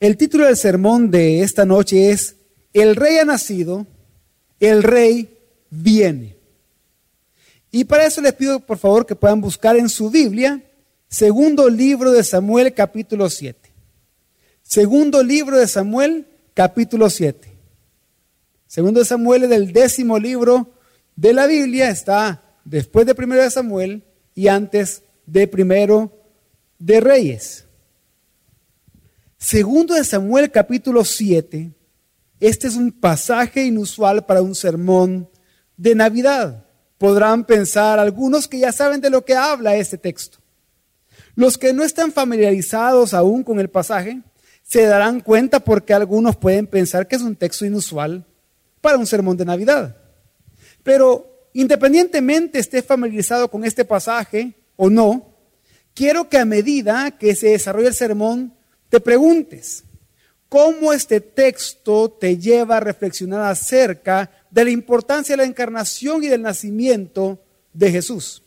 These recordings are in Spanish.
El título del sermón de esta noche es El rey ha nacido, el rey viene. Y para eso les pido por favor que puedan buscar en su Biblia, segundo libro de Samuel capítulo 7. Segundo libro de Samuel capítulo 7. Segundo de Samuel es del décimo libro de la Biblia, está después de primero de Samuel y antes de primero de Reyes. Segundo de Samuel capítulo 7, este es un pasaje inusual para un sermón de Navidad. Podrán pensar algunos que ya saben de lo que habla este texto. Los que no están familiarizados aún con el pasaje se darán cuenta porque algunos pueden pensar que es un texto inusual para un sermón de Navidad. Pero independientemente esté familiarizado con este pasaje o no, quiero que a medida que se desarrolle el sermón te preguntes, ¿cómo este texto te lleva a reflexionar acerca de la importancia de la encarnación y del nacimiento de Jesús?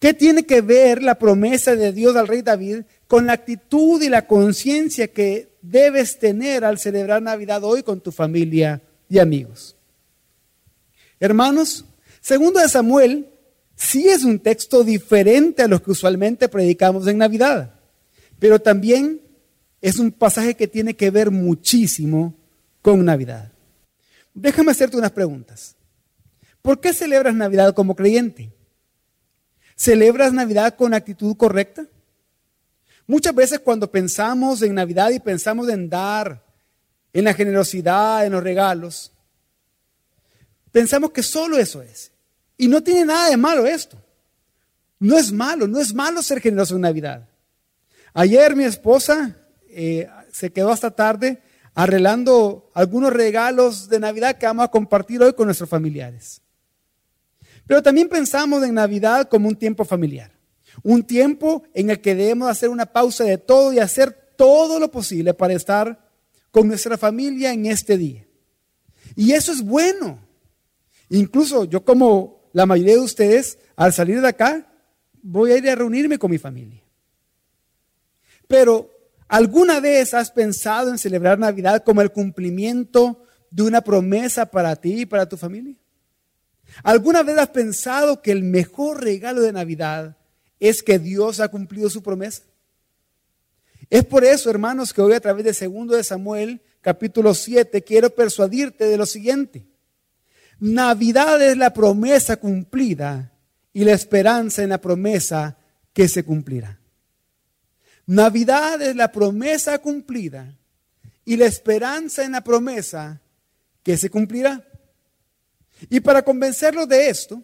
¿Qué tiene que ver la promesa de Dios al rey David con la actitud y la conciencia que debes tener al celebrar Navidad hoy con tu familia y amigos? Hermanos, segundo de Samuel sí es un texto diferente a los que usualmente predicamos en Navidad, pero también es un pasaje que tiene que ver muchísimo con Navidad. Déjame hacerte unas preguntas. ¿Por qué celebras Navidad como creyente? ¿Celebras Navidad con actitud correcta? Muchas veces cuando pensamos en Navidad y pensamos en dar, en la generosidad, en los regalos, Pensamos que solo eso es. Y no tiene nada de malo esto. No es malo, no es malo ser generoso en Navidad. Ayer mi esposa eh, se quedó hasta tarde arreglando algunos regalos de Navidad que vamos a compartir hoy con nuestros familiares. Pero también pensamos en Navidad como un tiempo familiar. Un tiempo en el que debemos hacer una pausa de todo y hacer todo lo posible para estar con nuestra familia en este día. Y eso es bueno. Incluso yo como la mayoría de ustedes, al salir de acá, voy a ir a reunirme con mi familia. Pero, ¿alguna vez has pensado en celebrar Navidad como el cumplimiento de una promesa para ti y para tu familia? ¿Alguna vez has pensado que el mejor regalo de Navidad es que Dios ha cumplido su promesa? Es por eso, hermanos, que hoy a través de segundo de Samuel, capítulo 7, quiero persuadirte de lo siguiente. Navidad es la promesa cumplida y la esperanza en la promesa que se cumplirá. Navidad es la promesa cumplida y la esperanza en la promesa que se cumplirá. Y para convencerlos de esto,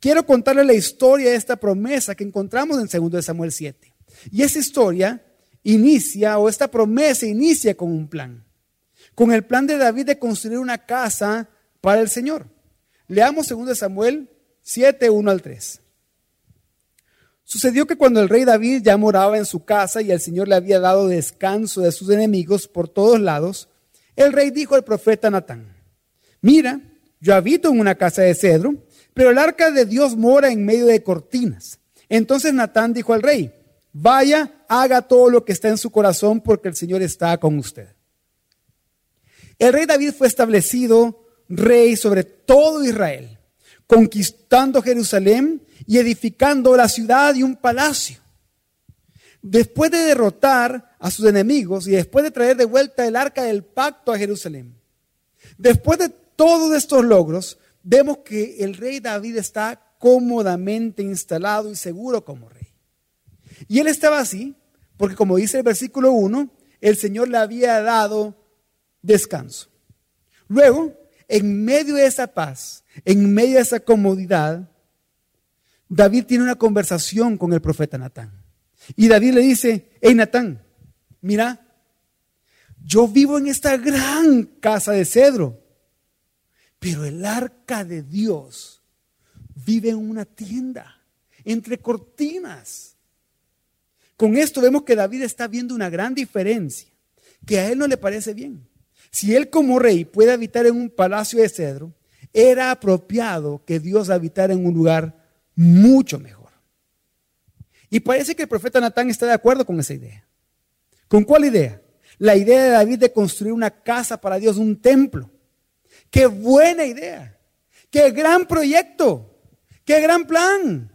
quiero contarles la historia de esta promesa que encontramos en 2 Samuel 7. Y esa historia inicia, o esta promesa inicia con un plan. Con el plan de David de construir una casa para el Señor. Leamos 2 Samuel 7, 1 al 3. Sucedió que cuando el rey David ya moraba en su casa y el Señor le había dado descanso de sus enemigos por todos lados, el rey dijo al profeta Natán, mira, yo habito en una casa de cedro, pero el arca de Dios mora en medio de cortinas. Entonces Natán dijo al rey, vaya, haga todo lo que está en su corazón porque el Señor está con usted. El rey David fue establecido rey sobre todo Israel, conquistando Jerusalén y edificando la ciudad y un palacio. Después de derrotar a sus enemigos y después de traer de vuelta el arca del pacto a Jerusalén, después de todos estos logros, vemos que el rey David está cómodamente instalado y seguro como rey. Y él estaba así porque, como dice el versículo 1, el Señor le había dado descanso. Luego, en medio de esa paz, en medio de esa comodidad, David tiene una conversación con el profeta Natán. Y David le dice, hey Natán, mira, yo vivo en esta gran casa de cedro, pero el arca de Dios vive en una tienda, entre cortinas. Con esto vemos que David está viendo una gran diferencia, que a él no le parece bien. Si él como rey puede habitar en un palacio de cedro, era apropiado que Dios habitara en un lugar mucho mejor. Y parece que el profeta Natán está de acuerdo con esa idea. ¿Con cuál idea? La idea de David de construir una casa para Dios, un templo. Qué buena idea. Qué gran proyecto. Qué gran plan.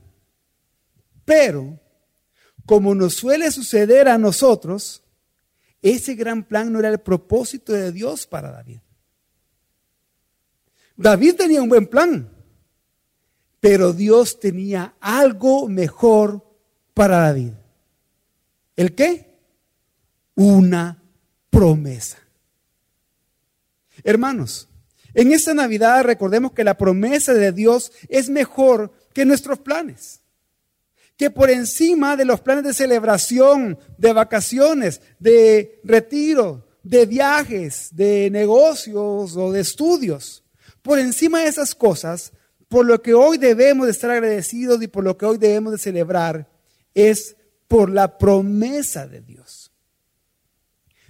Pero, como nos suele suceder a nosotros, ese gran plan no era el propósito de Dios para David. David tenía un buen plan, pero Dios tenía algo mejor para David. ¿El qué? Una promesa. Hermanos, en esta Navidad recordemos que la promesa de Dios es mejor que nuestros planes. Que por encima de los planes de celebración, de vacaciones, de retiro, de viajes, de negocios o de estudios, por encima de esas cosas, por lo que hoy debemos de estar agradecidos y por lo que hoy debemos de celebrar, es por la promesa de Dios.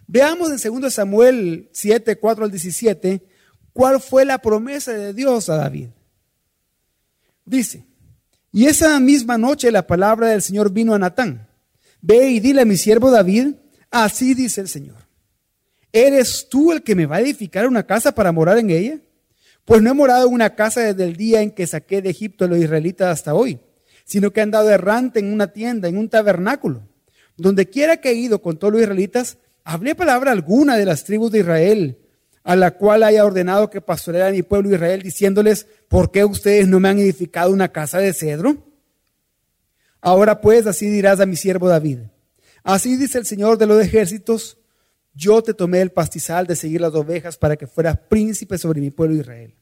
Veamos en 2 Samuel 7, 4 al 17, cuál fue la promesa de Dios a David. Dice, y esa misma noche la palabra del Señor vino a Natán. Ve y dile a mi siervo David, así dice el Señor. ¿Eres tú el que me va a edificar una casa para morar en ella? Pues no he morado en una casa desde el día en que saqué de Egipto a los israelitas hasta hoy, sino que he andado errante en una tienda, en un tabernáculo. Donde quiera que he ido con todos los israelitas, hablé palabra alguna de las tribus de Israel, a la cual haya ordenado que pastoreara mi pueblo Israel, diciéndoles, ¿por qué ustedes no me han edificado una casa de cedro? Ahora pues, así dirás a mi siervo David. Así dice el Señor de los ejércitos, yo te tomé el pastizal de seguir las ovejas para que fueras príncipe sobre mi pueblo Israel.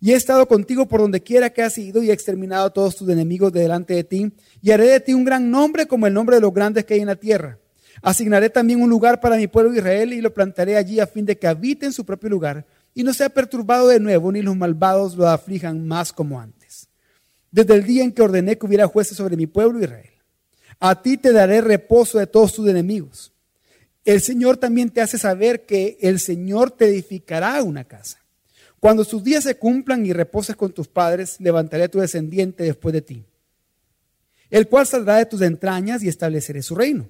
Y he estado contigo por donde quiera que has ido y he exterminado a todos tus enemigos de delante de ti y haré de ti un gran nombre como el nombre de los grandes que hay en la tierra. Asignaré también un lugar para mi pueblo Israel y lo plantaré allí a fin de que habite en su propio lugar y no sea perturbado de nuevo, ni los malvados lo aflijan más como antes. Desde el día en que ordené que hubiera jueces sobre mi pueblo Israel, a ti te daré reposo de todos tus enemigos. El Señor también te hace saber que el Señor te edificará una casa. Cuando sus días se cumplan y reposes con tus padres, levantaré a tu descendiente después de ti, el cual saldrá de tus entrañas y estableceré su reino.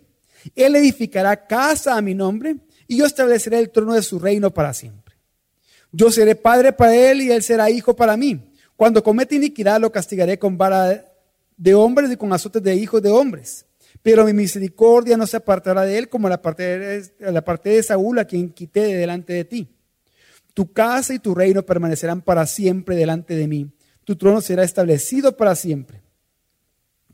Él edificará casa a mi nombre y yo estableceré el trono de su reino para siempre. Yo seré padre para él y él será hijo para mí. Cuando comete iniquidad lo castigaré con vara de hombres y con azotes de hijos de hombres. Pero mi misericordia no se apartará de él como la parte de, la parte de Saúl a quien quité de delante de ti. Tu casa y tu reino permanecerán para siempre delante de mí. Tu trono será establecido para siempre.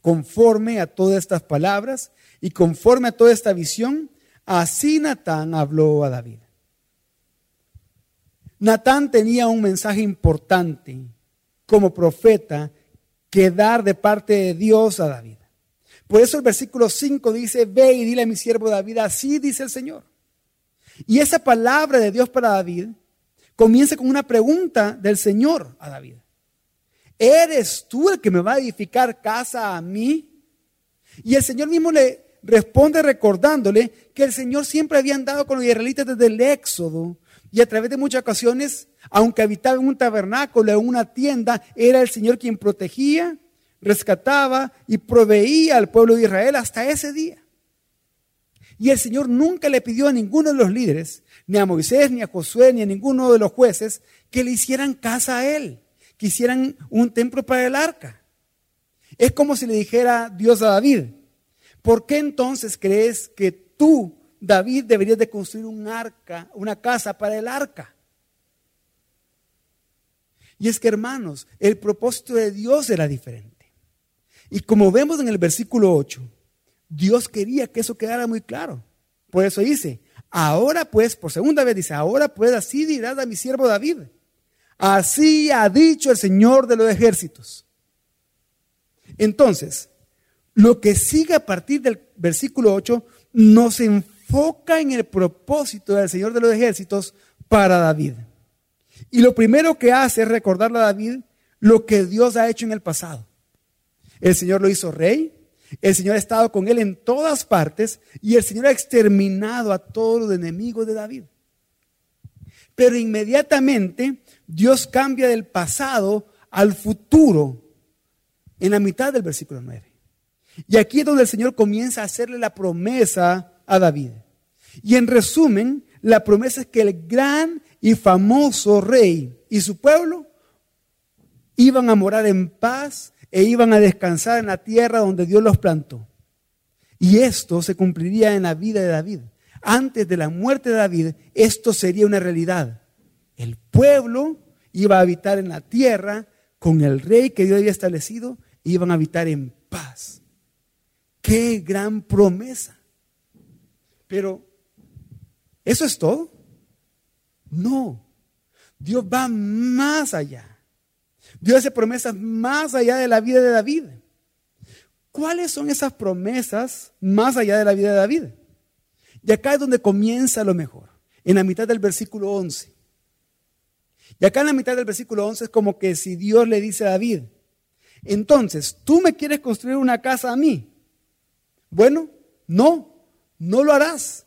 Conforme a todas estas palabras y conforme a toda esta visión, así Natán habló a David. Natán tenía un mensaje importante como profeta que dar de parte de Dios a David. Por eso el versículo 5 dice, ve y dile a mi siervo David, así dice el Señor. Y esa palabra de Dios para David comienza con una pregunta del Señor a David. ¿Eres tú el que me va a edificar casa a mí? Y el Señor mismo le responde recordándole que el Señor siempre había andado con los israelitas desde el Éxodo y a través de muchas ocasiones, aunque habitaba en un tabernáculo, en una tienda, era el Señor quien protegía, rescataba y proveía al pueblo de Israel hasta ese día. Y el Señor nunca le pidió a ninguno de los líderes, ni a Moisés, ni a Josué, ni a ninguno de los jueces, que le hicieran casa a él, que hicieran un templo para el arca. Es como si le dijera Dios a David, ¿Por qué entonces crees que tú, David, deberías de construir un arca, una casa para el arca? Y es que, hermanos, el propósito de Dios era diferente. Y como vemos en el versículo 8, Dios quería que eso quedara muy claro. Por eso dice, ahora pues, por segunda vez dice, ahora pues así dirás a mi siervo David. Así ha dicho el Señor de los ejércitos. Entonces, lo que sigue a partir del versículo 8 nos enfoca en el propósito del Señor de los ejércitos para David. Y lo primero que hace es recordarle a David lo que Dios ha hecho en el pasado. El Señor lo hizo rey, el Señor ha estado con él en todas partes y el Señor ha exterminado a todos los enemigos de David. Pero inmediatamente Dios cambia del pasado al futuro en la mitad del versículo 9. Y aquí es donde el Señor comienza a hacerle la promesa a David. Y en resumen, la promesa es que el gran y famoso rey y su pueblo iban a morar en paz e iban a descansar en la tierra donde Dios los plantó. Y esto se cumpliría en la vida de David. Antes de la muerte de David, esto sería una realidad. El pueblo iba a habitar en la tierra con el rey que Dios había establecido, e iban a habitar en paz. Qué gran promesa. Pero, ¿eso es todo? No. Dios va más allá. Dios hace promesas más allá de la vida de David. ¿Cuáles son esas promesas más allá de la vida de David? Y acá es donde comienza lo mejor, en la mitad del versículo 11. Y acá en la mitad del versículo 11 es como que si Dios le dice a David, entonces, ¿tú me quieres construir una casa a mí? Bueno, no, no lo harás.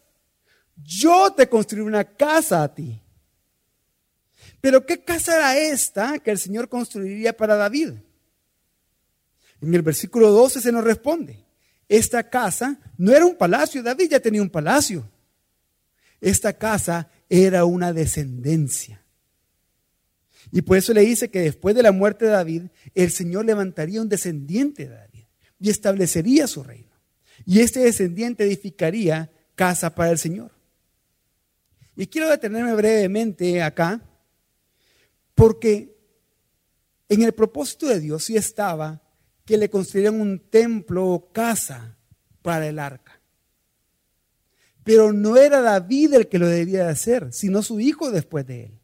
Yo te construiré una casa a ti. Pero ¿qué casa era esta que el Señor construiría para David? En el versículo 12 se nos responde, esta casa no era un palacio, David ya tenía un palacio. Esta casa era una descendencia. Y por eso le dice que después de la muerte de David, el Señor levantaría un descendiente de David y establecería su reino. Y este descendiente edificaría casa para el Señor. Y quiero detenerme brevemente acá porque en el propósito de Dios sí estaba que le construyeran un templo o casa para el arca. Pero no era David el que lo debía de hacer, sino su hijo después de él.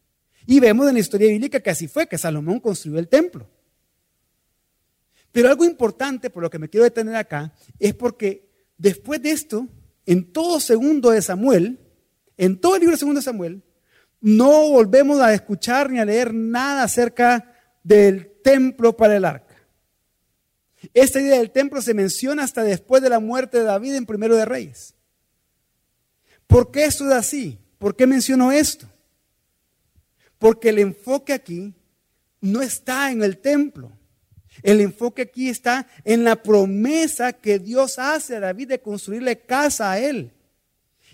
Y vemos en la historia bíblica que así fue, que Salomón construyó el templo. Pero algo importante, por lo que me quiero detener acá, es porque después de esto, en todo segundo de Samuel, en todo el libro segundo de Samuel, no volvemos a escuchar ni a leer nada acerca del templo para el arca. Esta idea del templo se menciona hasta después de la muerte de David en Primero de Reyes. ¿Por qué esto es así? ¿Por qué menciono esto? Porque el enfoque aquí no está en el templo. El enfoque aquí está en la promesa que Dios hace a David de construirle casa a él.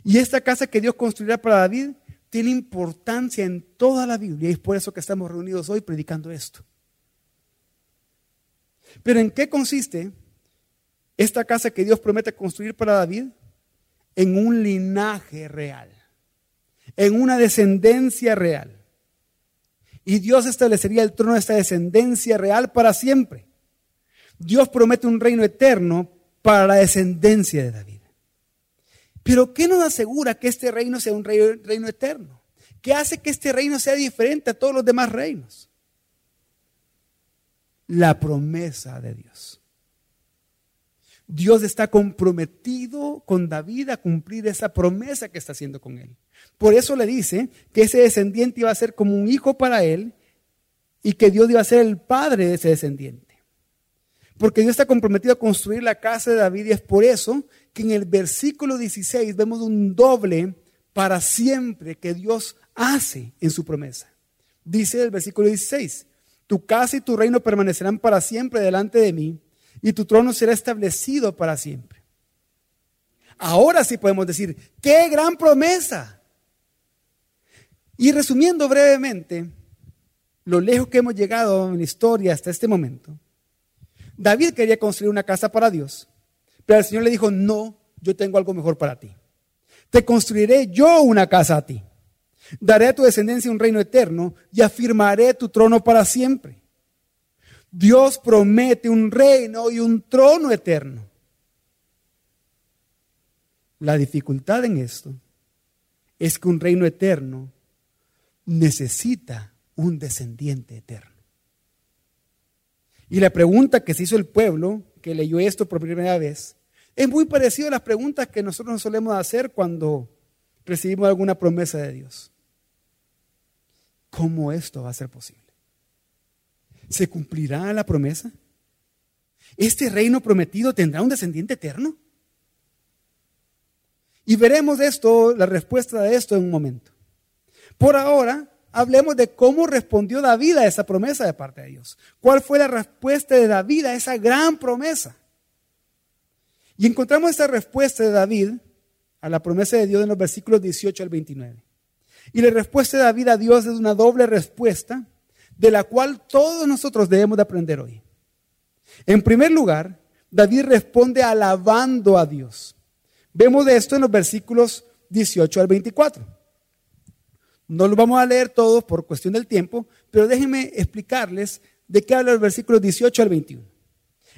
Y esta casa que Dios construirá para David tiene importancia en toda la Biblia y es por eso que estamos reunidos hoy predicando esto. Pero ¿en qué consiste esta casa que Dios promete construir para David? En un linaje real, en una descendencia real. Y Dios establecería el trono de esta descendencia real para siempre. Dios promete un reino eterno para la descendencia de David. Pero ¿qué nos asegura que este reino sea un reino, eterno? ¿Qué hace que este reino sea diferente a todos los demás reinos? La promesa de Dios. Dios está comprometido con David a cumplir esa promesa que está haciendo con él. Por eso le dice que ese descendiente iba a ser como un hijo para él y que Dios iba a ser el padre de ese descendiente. Porque Dios está comprometido a construir la casa de David y es por eso que en el versículo 16 vemos un doble para siempre que Dios hace en su promesa. Dice el versículo 16, tu casa y tu reino permanecerán para siempre delante de mí y tu trono será establecido para siempre. Ahora sí podemos decir, qué gran promesa. Y resumiendo brevemente, lo lejos que hemos llegado en la historia hasta este momento, David quería construir una casa para Dios, pero el Señor le dijo, no, yo tengo algo mejor para ti. Te construiré yo una casa a ti. Daré a tu descendencia un reino eterno y afirmaré tu trono para siempre. Dios promete un reino y un trono eterno. La dificultad en esto es que un reino eterno necesita un descendiente eterno. Y la pregunta que se hizo el pueblo, que leyó esto por primera vez, es muy parecido a las preguntas que nosotros nos solemos hacer cuando recibimos alguna promesa de Dios. ¿Cómo esto va a ser posible? ¿Se cumplirá la promesa? ¿Este reino prometido tendrá un descendiente eterno? Y veremos esto, la respuesta de esto en un momento. Por ahora, hablemos de cómo respondió David a esa promesa de parte de Dios. ¿Cuál fue la respuesta de David a esa gran promesa? Y encontramos esa respuesta de David a la promesa de Dios en los versículos 18 al 29. Y la respuesta de David a Dios es una doble respuesta de la cual todos nosotros debemos de aprender hoy. En primer lugar, David responde alabando a Dios. Vemos de esto en los versículos 18 al 24. No lo vamos a leer todos por cuestión del tiempo, pero déjenme explicarles de qué habla los versículos 18 al 21.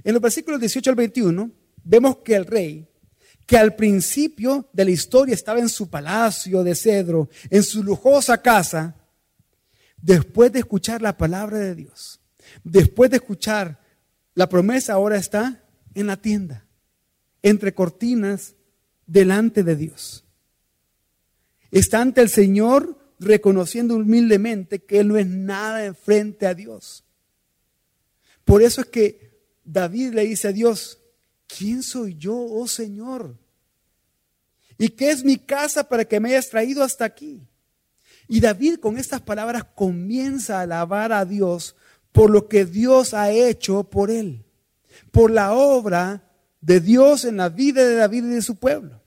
En los versículos 18 al 21 vemos que el rey, que al principio de la historia estaba en su palacio de cedro, en su lujosa casa, después de escuchar la palabra de Dios, después de escuchar la promesa, ahora está en la tienda, entre cortinas, delante de Dios. Está ante el Señor reconociendo humildemente que Él no es nada en frente a Dios. Por eso es que David le dice a Dios, ¿quién soy yo, oh Señor? ¿Y qué es mi casa para que me hayas traído hasta aquí? Y David con estas palabras comienza a alabar a Dios por lo que Dios ha hecho por él, por la obra de Dios en la vida de David y de su pueblo.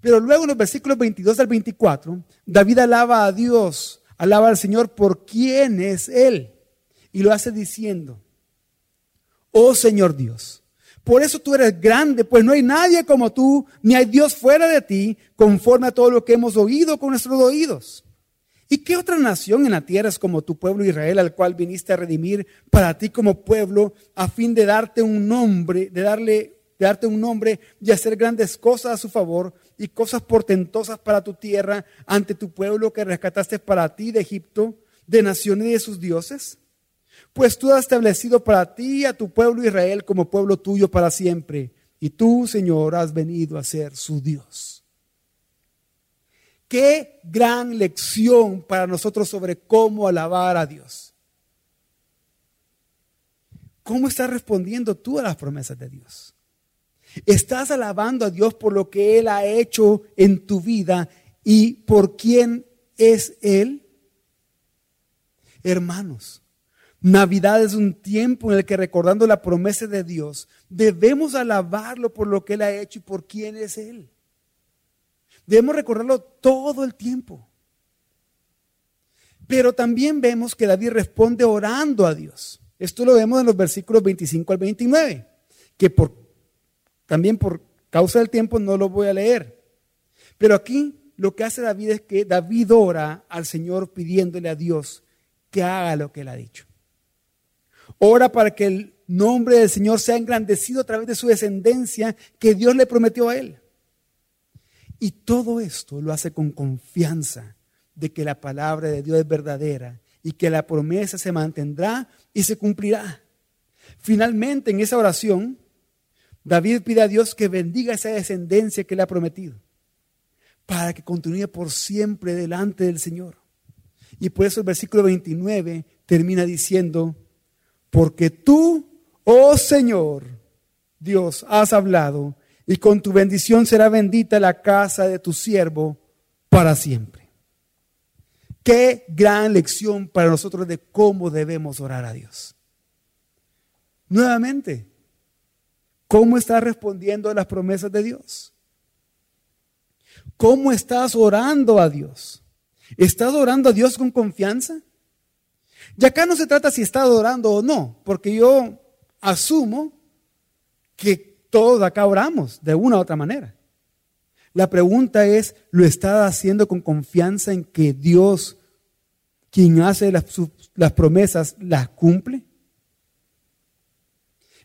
Pero luego en los versículos 22 al 24, David alaba a Dios, alaba al Señor por quién es Él. Y lo hace diciendo, oh Señor Dios, por eso tú eres grande, pues no hay nadie como tú, ni hay Dios fuera de ti, conforme a todo lo que hemos oído con nuestros oídos. ¿Y qué otra nación en la tierra es como tu pueblo Israel, al cual viniste a redimir para ti como pueblo, a fin de darte un nombre, de darle, de darte un nombre y hacer grandes cosas a su favor y cosas portentosas para tu tierra ante tu pueblo que rescataste para ti de Egipto, de naciones y de sus dioses? Pues tú has establecido para ti a tu pueblo Israel como pueblo tuyo para siempre, y tú, Señor, has venido a ser su Dios. Qué gran lección para nosotros sobre cómo alabar a Dios. ¿Cómo estás respondiendo tú a las promesas de Dios? ¿Estás alabando a Dios por lo que Él ha hecho en tu vida y por quién es Él? Hermanos, Navidad es un tiempo en el que recordando la promesa de Dios, debemos alabarlo por lo que Él ha hecho y por quién es Él. Debemos recordarlo todo el tiempo. Pero también vemos que David responde orando a Dios. Esto lo vemos en los versículos 25 al 29, que por, también por causa del tiempo no lo voy a leer. Pero aquí lo que hace David es que David ora al Señor pidiéndole a Dios que haga lo que él ha dicho. Ora para que el nombre del Señor sea engrandecido a través de su descendencia que Dios le prometió a él. Y todo esto lo hace con confianza de que la palabra de Dios es verdadera y que la promesa se mantendrá y se cumplirá. Finalmente, en esa oración, David pide a Dios que bendiga esa descendencia que le ha prometido, para que continúe por siempre delante del Señor. Y por eso el versículo 29 termina diciendo, porque tú, oh Señor, Dios, has hablado y con tu bendición será bendita la casa de tu siervo para siempre. Qué gran lección para nosotros de cómo debemos orar a Dios. Nuevamente, ¿cómo estás respondiendo a las promesas de Dios? ¿Cómo estás orando a Dios? ¿Estás orando a Dios con confianza? Y acá no se trata si estás orando o no, porque yo asumo que todos acá oramos de una u otra manera. La pregunta es, ¿lo está haciendo con confianza en que Dios, quien hace las, las promesas, las cumple?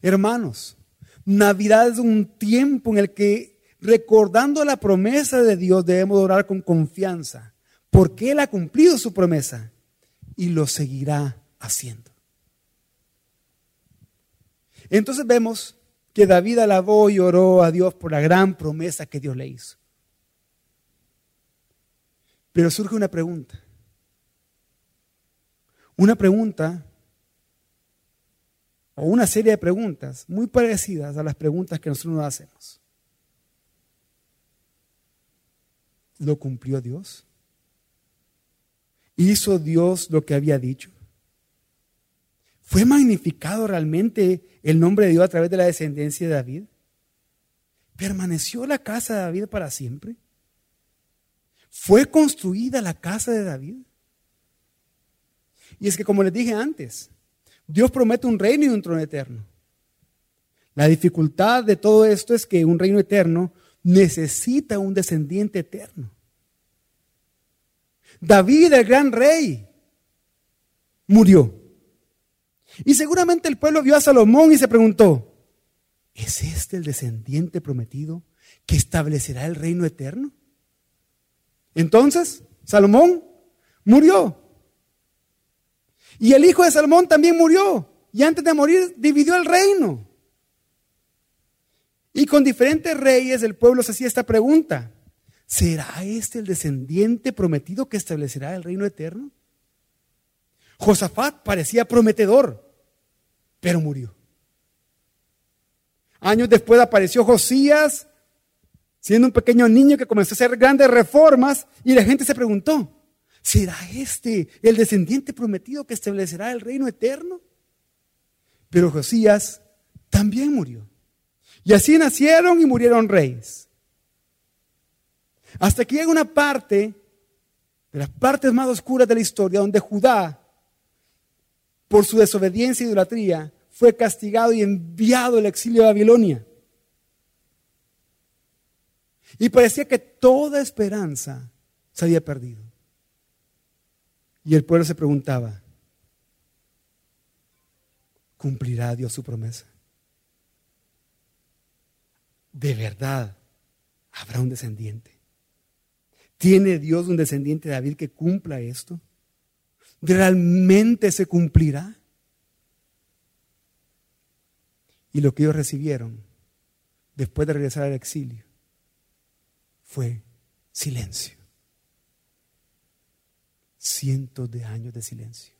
Hermanos, Navidad es un tiempo en el que recordando la promesa de Dios debemos orar con confianza, porque Él ha cumplido su promesa y lo seguirá haciendo. Entonces vemos que David alabó y oró a Dios por la gran promesa que Dios le hizo. Pero surge una pregunta. Una pregunta o una serie de preguntas muy parecidas a las preguntas que nosotros nos hacemos. ¿Lo cumplió Dios? ¿Hizo Dios lo que había dicho? ¿Fue magnificado realmente el nombre de Dios a través de la descendencia de David? ¿Permaneció la casa de David para siempre? ¿Fue construida la casa de David? Y es que como les dije antes, Dios promete un reino y un trono eterno. La dificultad de todo esto es que un reino eterno necesita un descendiente eterno. David, el gran rey, murió. Y seguramente el pueblo vio a Salomón y se preguntó, ¿es este el descendiente prometido que establecerá el reino eterno? Entonces, Salomón murió. Y el hijo de Salomón también murió. Y antes de morir dividió el reino. Y con diferentes reyes el pueblo se hacía esta pregunta. ¿Será este el descendiente prometido que establecerá el reino eterno? Josafat parecía prometedor, pero murió. Años después apareció Josías, siendo un pequeño niño que comenzó a hacer grandes reformas y la gente se preguntó, ¿será este el descendiente prometido que establecerá el reino eterno? Pero Josías también murió. Y así nacieron y murieron reyes. Hasta que llega una parte, de las partes más oscuras de la historia, donde Judá, por su desobediencia e idolatría, fue castigado y enviado al exilio a Babilonia. Y parecía que toda esperanza se había perdido. Y el pueblo se preguntaba, ¿cumplirá Dios su promesa? de verdad habrá un descendiente. ¿Tiene Dios un descendiente de David que cumpla esto? ¿Realmente se cumplirá? Y lo que ellos recibieron después de regresar al exilio fue silencio. Cientos de años de silencio.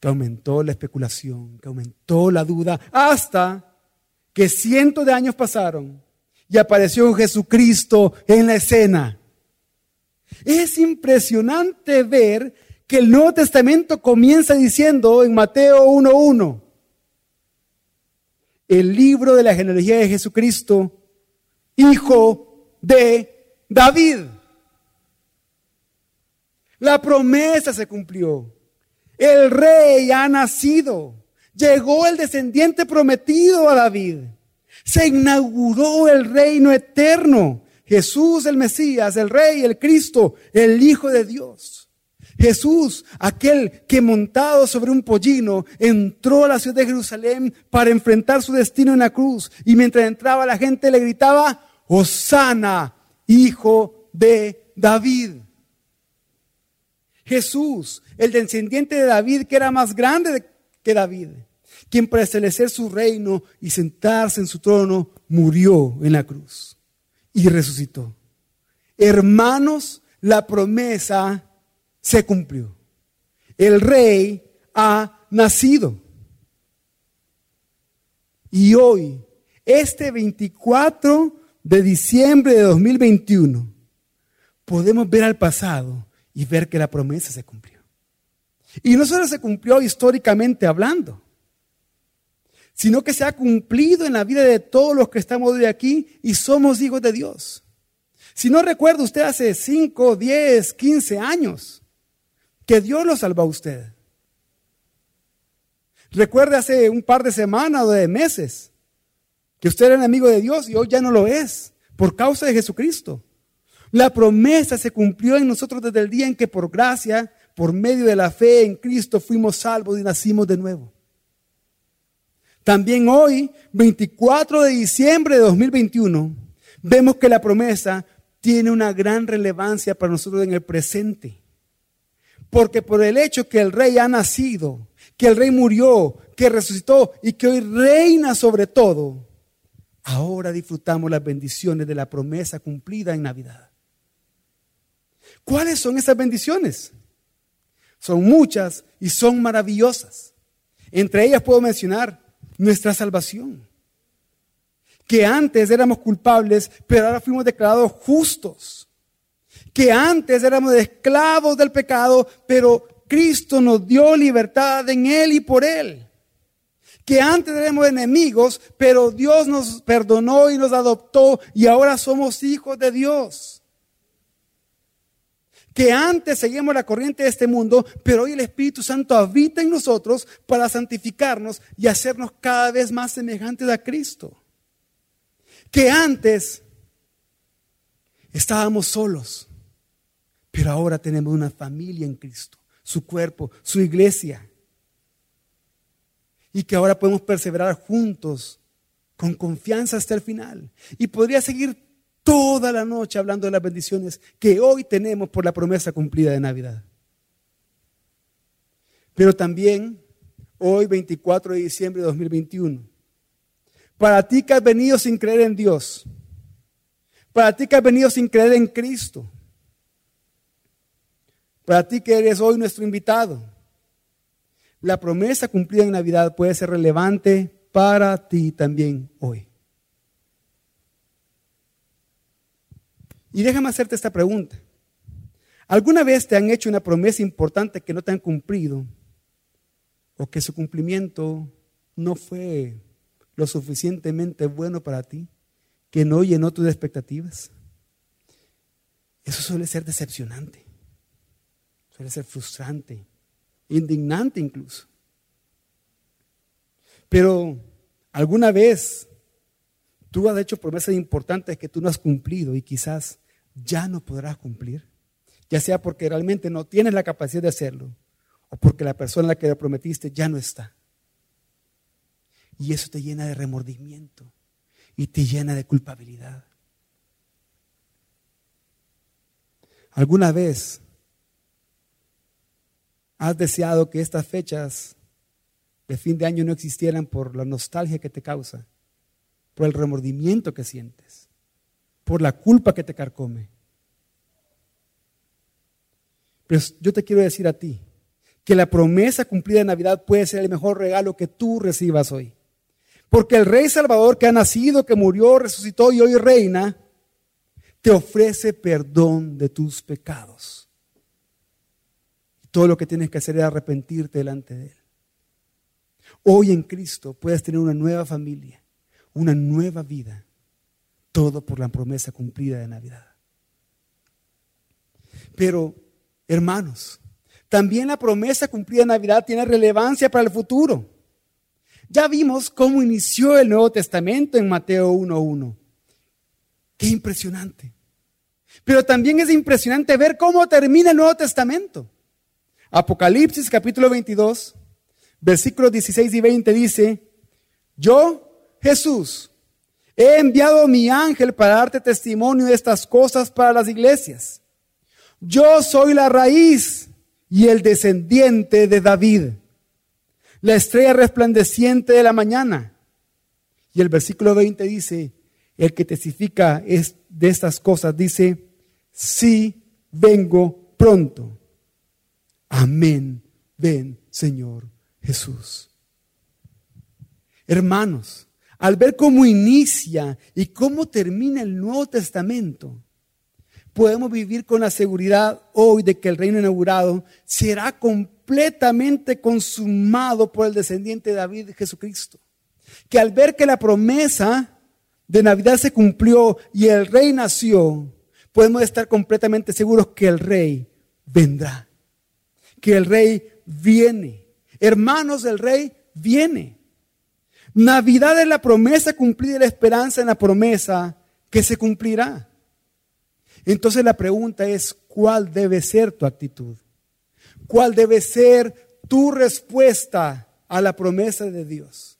Que aumentó la especulación, que aumentó la duda, hasta que cientos de años pasaron y apareció Jesucristo en la escena. Es impresionante ver que el Nuevo Testamento comienza diciendo en Mateo 1.1, el libro de la genealogía de Jesucristo, hijo de David. La promesa se cumplió. El rey ha nacido. Llegó el descendiente prometido a David. Se inauguró el reino eterno. Jesús el Mesías, el Rey, el Cristo, el Hijo de Dios. Jesús, aquel que montado sobre un pollino entró a la ciudad de Jerusalén para enfrentar su destino en la cruz. Y mientras entraba la gente le gritaba, Osana, hijo de David. Jesús, el descendiente de David, que era más grande que David, quien para establecer su reino y sentarse en su trono murió en la cruz y resucitó. Hermanos, la promesa se cumplió. El rey ha nacido. Y hoy, este 24 de diciembre de 2021, podemos ver al pasado y ver que la promesa se cumplió. Y no solo se cumplió históricamente hablando, sino que se ha cumplido en la vida de todos los que estamos hoy aquí y somos hijos de Dios. Si no recuerda usted hace 5, 10, 15 años que Dios lo salvó a usted. Recuerde hace un par de semanas o de meses que usted era enemigo de Dios y hoy ya no lo es por causa de Jesucristo. La promesa se cumplió en nosotros desde el día en que por gracia por medio de la fe en Cristo fuimos salvos y nacimos de nuevo. También hoy, 24 de diciembre de 2021, vemos que la promesa tiene una gran relevancia para nosotros en el presente. Porque por el hecho que el rey ha nacido, que el rey murió, que resucitó y que hoy reina sobre todo, ahora disfrutamos las bendiciones de la promesa cumplida en Navidad. ¿Cuáles son esas bendiciones? Son muchas y son maravillosas. Entre ellas puedo mencionar nuestra salvación. Que antes éramos culpables, pero ahora fuimos declarados justos. Que antes éramos esclavos del pecado, pero Cristo nos dio libertad en Él y por Él. Que antes éramos enemigos, pero Dios nos perdonó y nos adoptó y ahora somos hijos de Dios. Que antes seguíamos la corriente de este mundo, pero hoy el Espíritu Santo habita en nosotros para santificarnos y hacernos cada vez más semejantes a Cristo. Que antes estábamos solos, pero ahora tenemos una familia en Cristo, su cuerpo, su iglesia. Y que ahora podemos perseverar juntos con confianza hasta el final. Y podría seguir toda la noche hablando de las bendiciones que hoy tenemos por la promesa cumplida de Navidad. Pero también hoy, 24 de diciembre de 2021, para ti que has venido sin creer en Dios, para ti que has venido sin creer en Cristo, para ti que eres hoy nuestro invitado, la promesa cumplida en Navidad puede ser relevante para ti también hoy. Y déjame hacerte esta pregunta. ¿Alguna vez te han hecho una promesa importante que no te han cumplido? ¿O que su cumplimiento no fue lo suficientemente bueno para ti? ¿Que no llenó tus expectativas? Eso suele ser decepcionante. Suele ser frustrante, indignante incluso. Pero alguna vez tú has hecho promesas importantes que tú no has cumplido y quizás ya no podrás cumplir, ya sea porque realmente no tienes la capacidad de hacerlo o porque la persona a la que le prometiste ya no está. Y eso te llena de remordimiento y te llena de culpabilidad. ¿Alguna vez has deseado que estas fechas de fin de año no existieran por la nostalgia que te causa, por el remordimiento que sientes, por la culpa que te carcome? Pero yo te quiero decir a ti que la promesa cumplida de Navidad puede ser el mejor regalo que tú recibas hoy. Porque el Rey Salvador que ha nacido, que murió, resucitó y hoy reina, te ofrece perdón de tus pecados. Todo lo que tienes que hacer es arrepentirte delante de Él. Hoy en Cristo puedes tener una nueva familia, una nueva vida, todo por la promesa cumplida de Navidad. Pero, hermanos, también la promesa cumplida de Navidad tiene relevancia para el futuro. Ya vimos cómo inició el Nuevo Testamento en Mateo 1.1. Qué impresionante. Pero también es impresionante ver cómo termina el Nuevo Testamento. Apocalipsis capítulo 22, versículos 16 y 20 dice, yo, Jesús, he enviado a mi ángel para darte testimonio de estas cosas para las iglesias. Yo soy la raíz y el descendiente de David, la estrella resplandeciente de la mañana. Y el versículo 20 dice, el que testifica es de estas cosas, dice, sí vengo pronto. Amén. Ven, Señor Jesús. Hermanos, al ver cómo inicia y cómo termina el Nuevo Testamento, podemos vivir con la seguridad hoy de que el reino inaugurado será completamente consumado por el descendiente de David, Jesucristo. Que al ver que la promesa de Navidad se cumplió y el rey nació, podemos estar completamente seguros que el rey vendrá que el rey viene. Hermanos, el rey viene. Navidad es la promesa cumplida y la esperanza en la promesa que se cumplirá. Entonces la pregunta es, ¿cuál debe ser tu actitud? ¿Cuál debe ser tu respuesta a la promesa de Dios?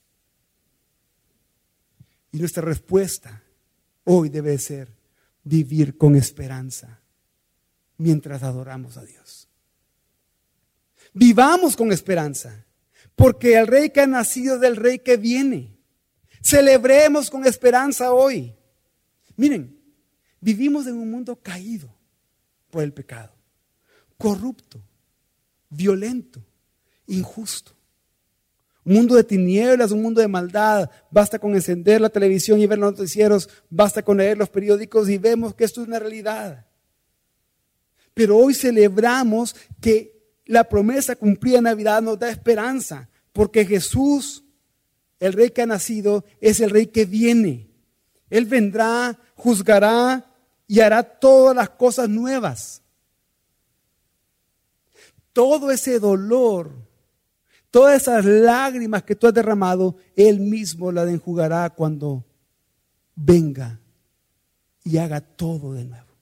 Y nuestra respuesta hoy debe ser vivir con esperanza mientras adoramos a Dios. Vivamos con esperanza, porque el rey que ha nacido del rey que viene. Celebremos con esperanza hoy. Miren, vivimos en un mundo caído por el pecado, corrupto, violento, injusto. Un mundo de tinieblas, un mundo de maldad. Basta con encender la televisión y ver los noticieros, basta con leer los periódicos y vemos que esto es una realidad. Pero hoy celebramos que la promesa cumplida en Navidad nos da esperanza, porque Jesús el rey que ha nacido es el rey que viene. Él vendrá, juzgará y hará todas las cosas nuevas. Todo ese dolor, todas esas lágrimas que tú has derramado, Él mismo las enjugará cuando venga y haga todo de nuevo.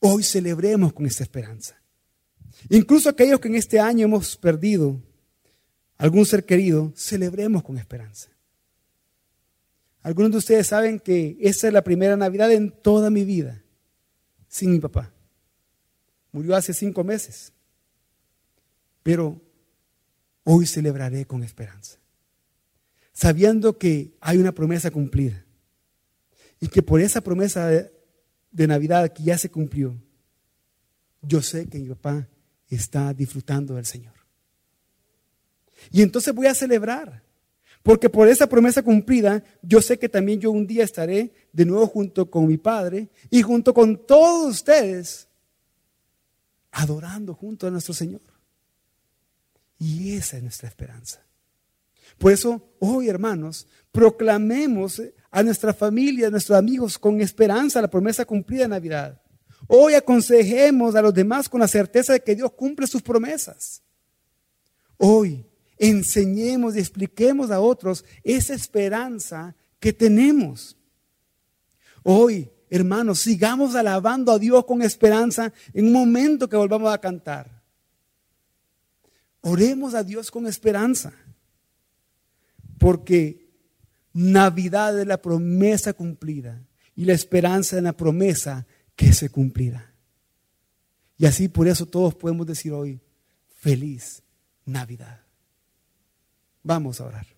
Hoy celebremos con esta esperanza. Incluso aquellos que en este año hemos perdido algún ser querido, celebremos con esperanza. Algunos de ustedes saben que esa es la primera Navidad en toda mi vida sin mi papá. Murió hace cinco meses. Pero hoy celebraré con esperanza. Sabiendo que hay una promesa cumplida. Y que por esa promesa de, de Navidad que ya se cumplió, yo sé que mi papá está disfrutando del Señor. Y entonces voy a celebrar, porque por esa promesa cumplida, yo sé que también yo un día estaré de nuevo junto con mi Padre y junto con todos ustedes, adorando junto a nuestro Señor. Y esa es nuestra esperanza. Por eso, hoy, hermanos, proclamemos a nuestra familia, a nuestros amigos, con esperanza la promesa cumplida de Navidad. Hoy aconsejemos a los demás con la certeza de que Dios cumple sus promesas. Hoy enseñemos y expliquemos a otros esa esperanza que tenemos. Hoy, hermanos, sigamos alabando a Dios con esperanza en un momento que volvamos a cantar. Oremos a Dios con esperanza, porque Navidad es la promesa cumplida y la esperanza de la promesa que se cumplirá. Y así por eso todos podemos decir hoy, feliz Navidad. Vamos a orar.